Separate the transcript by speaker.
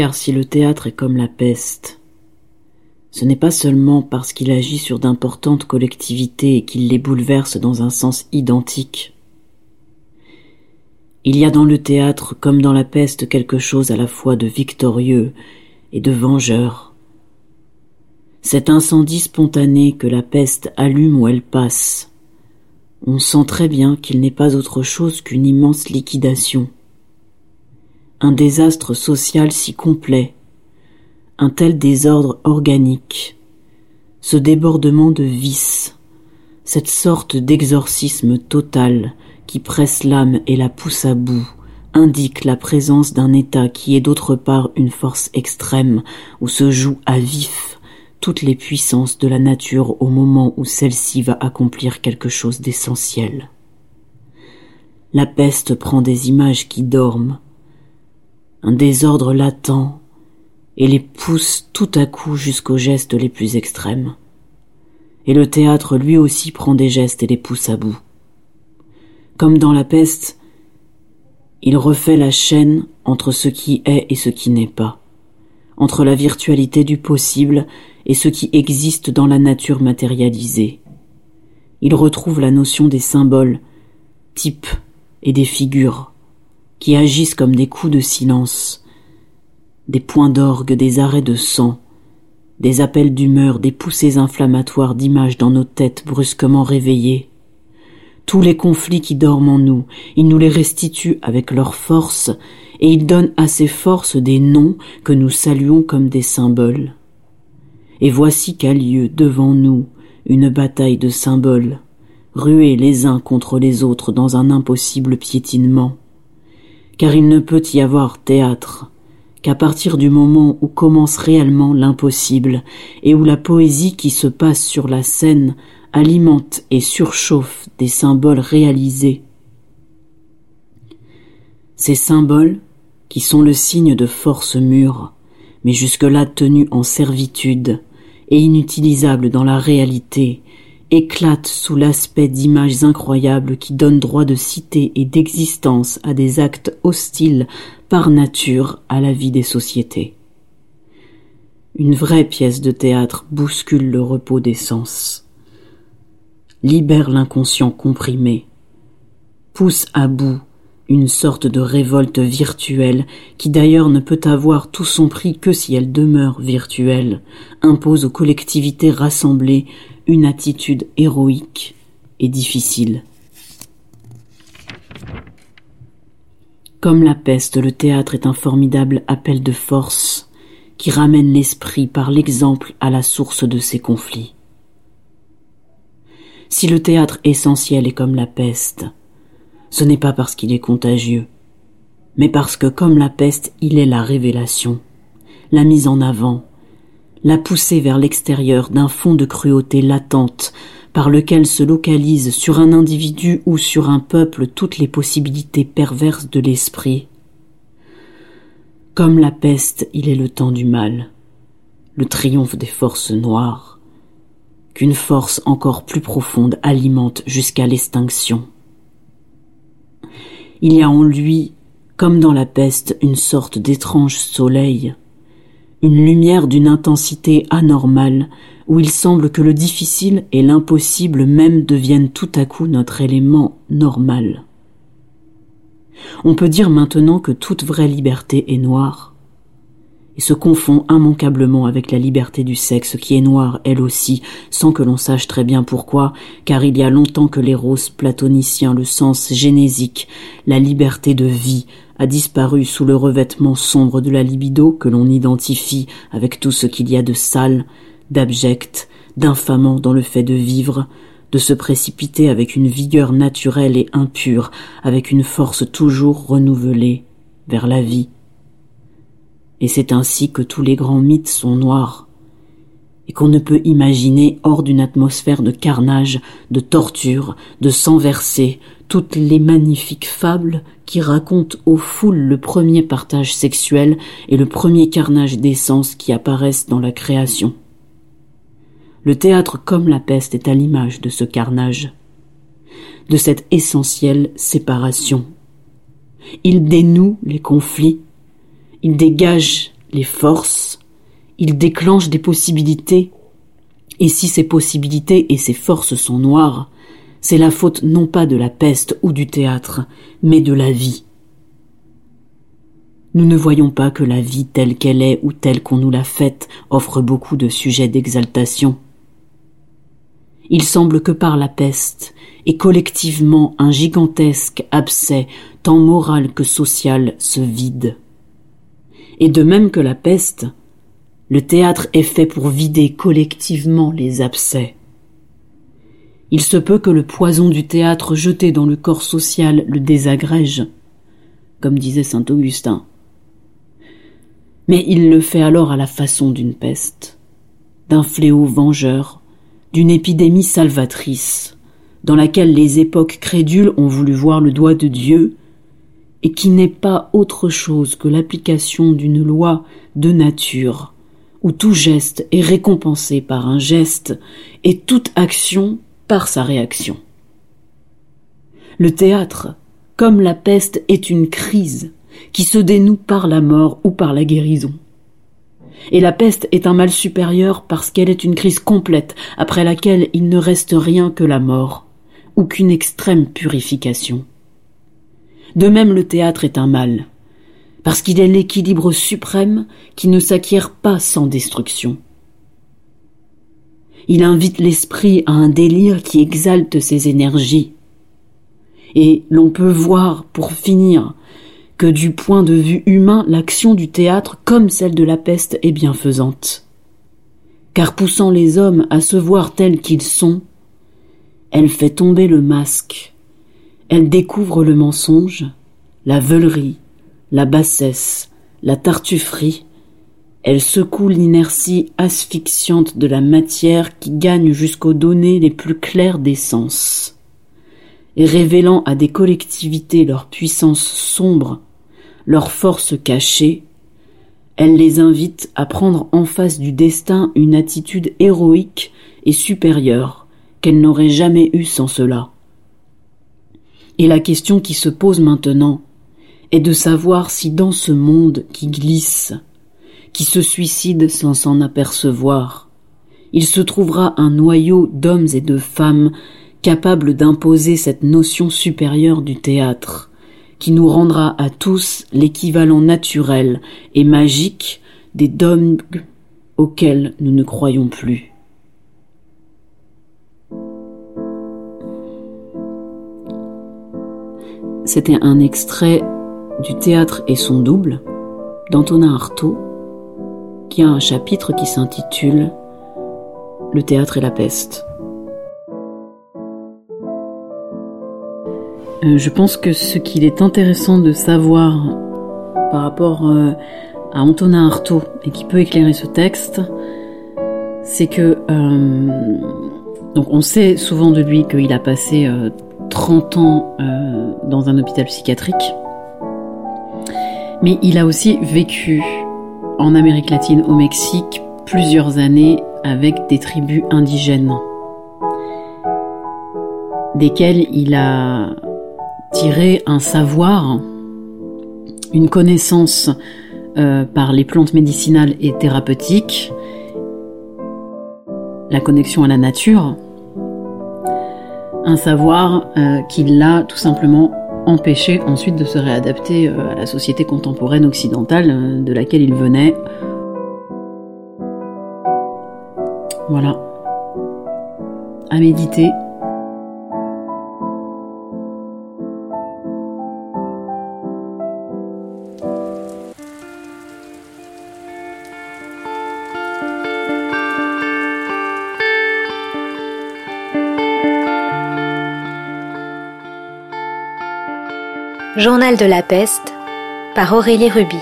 Speaker 1: Car si le théâtre est comme la peste, ce n'est pas seulement parce qu'il agit sur d'importantes collectivités et qu'il les bouleverse dans un sens identique. Il y a dans le théâtre comme dans la peste quelque chose à la fois de victorieux et de vengeur. Cet incendie spontané que la peste allume où elle passe, on sent très bien qu'il n'est pas autre chose qu'une immense liquidation un désastre social si complet, un tel désordre organique, ce débordement de vices, cette sorte d'exorcisme total qui presse l'âme et la pousse à bout, indique la présence d'un état qui est d'autre part une force extrême où se jouent à vif toutes les puissances de la nature au moment où celle-ci va accomplir quelque chose d'essentiel. La peste prend des images qui dorment, un désordre latent, et les pousse tout à coup jusqu'aux gestes les plus extrêmes. Et le théâtre lui aussi prend des gestes et les pousse à bout. Comme dans la peste, il refait la chaîne entre ce qui est et ce qui n'est pas, entre la virtualité du possible et ce qui existe dans la nature matérialisée. Il retrouve la notion des symboles, types et des figures, qui agissent comme des coups de silence, des points d'orgue, des arrêts de sang, des appels d'humeur, des poussées inflammatoires d'images dans nos têtes brusquement réveillées. Tous les conflits qui dorment en nous, il nous les restitue avec leur force, et il donne à ces forces des noms que nous saluons comme des symboles. Et voici qu'a lieu devant nous une bataille de symboles, rués les uns contre les autres dans un impossible piétinement car il ne peut y avoir théâtre qu'à partir du moment où commence réellement l'impossible et où la poésie qui se passe sur la scène alimente et surchauffe des symboles réalisés. Ces symboles, qui sont le signe de force mûre, mais jusque-là tenus en servitude et inutilisables dans la réalité, éclate sous l'aspect d'images incroyables qui donnent droit de cité et d'existence à des actes hostiles par nature à la vie des sociétés. Une vraie pièce de théâtre bouscule le repos des sens, libère l'inconscient comprimé, pousse à bout une sorte de révolte virtuelle qui d'ailleurs ne peut avoir tout son prix que si elle demeure virtuelle, impose aux collectivités rassemblées une attitude héroïque et difficile. Comme la peste, le théâtre est un formidable appel de force qui ramène l'esprit par l'exemple à la source de ses conflits. Si le théâtre essentiel est comme la peste, ce n'est pas parce qu'il est contagieux, mais parce que comme la peste, il est la révélation, la mise en avant, la poussée vers l'extérieur d'un fond de cruauté latente par lequel se localisent sur un individu ou sur un peuple toutes les possibilités perverses de l'esprit. Comme la peste, il est le temps du mal, le triomphe des forces noires, qu'une force encore plus profonde alimente jusqu'à l'extinction. Il y a en lui, comme dans la peste, une sorte d'étrange soleil, une lumière d'une intensité anormale, où il semble que le difficile et l'impossible même deviennent tout à coup notre élément normal. On peut dire maintenant que toute vraie liberté est noire, et se confond immanquablement avec la liberté du sexe qui est noire elle aussi, sans que l'on sache très bien pourquoi, car il y a longtemps que l'éros platonicien, le sens génésique, la liberté de vie, a disparu sous le revêtement sombre de la libido que l'on identifie avec tout ce qu'il y a de sale, d'abject, d'infamant dans le fait de vivre, de se précipiter avec une vigueur naturelle et impure, avec une force toujours renouvelée vers la vie et c'est ainsi que tous les grands mythes sont noirs, et qu'on ne peut imaginer hors d'une atmosphère de carnage, de torture, de sang versé, toutes les magnifiques fables qui racontent aux foules le premier partage sexuel et le premier carnage d'essence qui apparaissent dans la création. Le théâtre comme la peste est à l'image de ce carnage, de cette essentielle séparation. Il dénoue les conflits, il dégage les forces, il déclenche des possibilités, et si ces possibilités et ces forces sont noires, c'est la faute non pas de la peste ou du théâtre, mais de la vie. Nous ne voyons pas que la vie telle qu'elle est ou telle qu'on nous l'a faite offre beaucoup de sujets d'exaltation. Il semble que par la peste, et collectivement un gigantesque abcès, tant moral que social, se vide. Et de même que la peste, le théâtre est fait pour vider collectivement les abcès. Il se peut que le poison du théâtre jeté dans le corps social le désagrège, comme disait saint Augustin. Mais il le fait alors à la façon d'une peste, d'un fléau vengeur, d'une épidémie salvatrice, dans laquelle les époques crédules ont voulu voir le doigt de Dieu, et qui n'est pas autre chose que l'application d'une loi de nature, où tout geste est récompensé par un geste, et toute action par sa réaction. Le théâtre, comme la peste, est une crise qui se dénoue par la mort ou par la guérison. Et la peste est un mal supérieur parce qu'elle est une crise complète après laquelle il ne reste rien que la mort ou qu'une extrême purification. De même le théâtre est un mal, parce qu'il est l'équilibre suprême qui ne s'acquiert pas sans destruction. Il invite l'esprit à un délire qui exalte ses énergies. Et l'on peut voir, pour finir, que du point de vue humain, l'action du théâtre, comme celle de la peste, est bienfaisante. Car poussant les hommes à se voir tels qu'ils sont, elle fait tomber le masque, elle découvre le mensonge, la veulerie, la bassesse, la tartufferie, elle secoue l'inertie asphyxiante de la matière qui gagne jusqu'aux données les plus claires des sens. Et révélant à des collectivités leur puissance sombre, leur force cachée, elle les invite à prendre en face du destin une attitude héroïque et supérieure qu'elles n'auraient jamais eue sans cela. Et la question qui se pose maintenant est de savoir si dans ce monde qui glisse, qui se suicide sans s'en apercevoir. Il se trouvera un noyau d'hommes et de femmes capables d'imposer cette notion supérieure du théâtre, qui nous rendra à tous l'équivalent naturel et magique des dogmes auxquels nous ne croyons plus. C'était un extrait du théâtre et son double d'Antonin Artaud qui a un chapitre qui s'intitule Le théâtre et la peste. Euh, je pense que ce qu'il est intéressant de savoir par rapport euh, à Antonin Artaud et qui peut éclairer ce texte, c'est que euh, donc on sait souvent de lui qu'il a passé 30 ans dans un hôpital psychiatrique, mais il a aussi vécu en Amérique latine, au Mexique, plusieurs années avec des tribus indigènes, desquelles il a tiré un savoir, une connaissance euh, par les plantes médicinales et thérapeutiques, la connexion à la nature, un savoir euh, qui l'a tout simplement empêcher ensuite de se réadapter euh, à la société contemporaine occidentale euh, de laquelle il venait. Voilà. À méditer.
Speaker 2: Journal de la peste par Aurélie Ruby.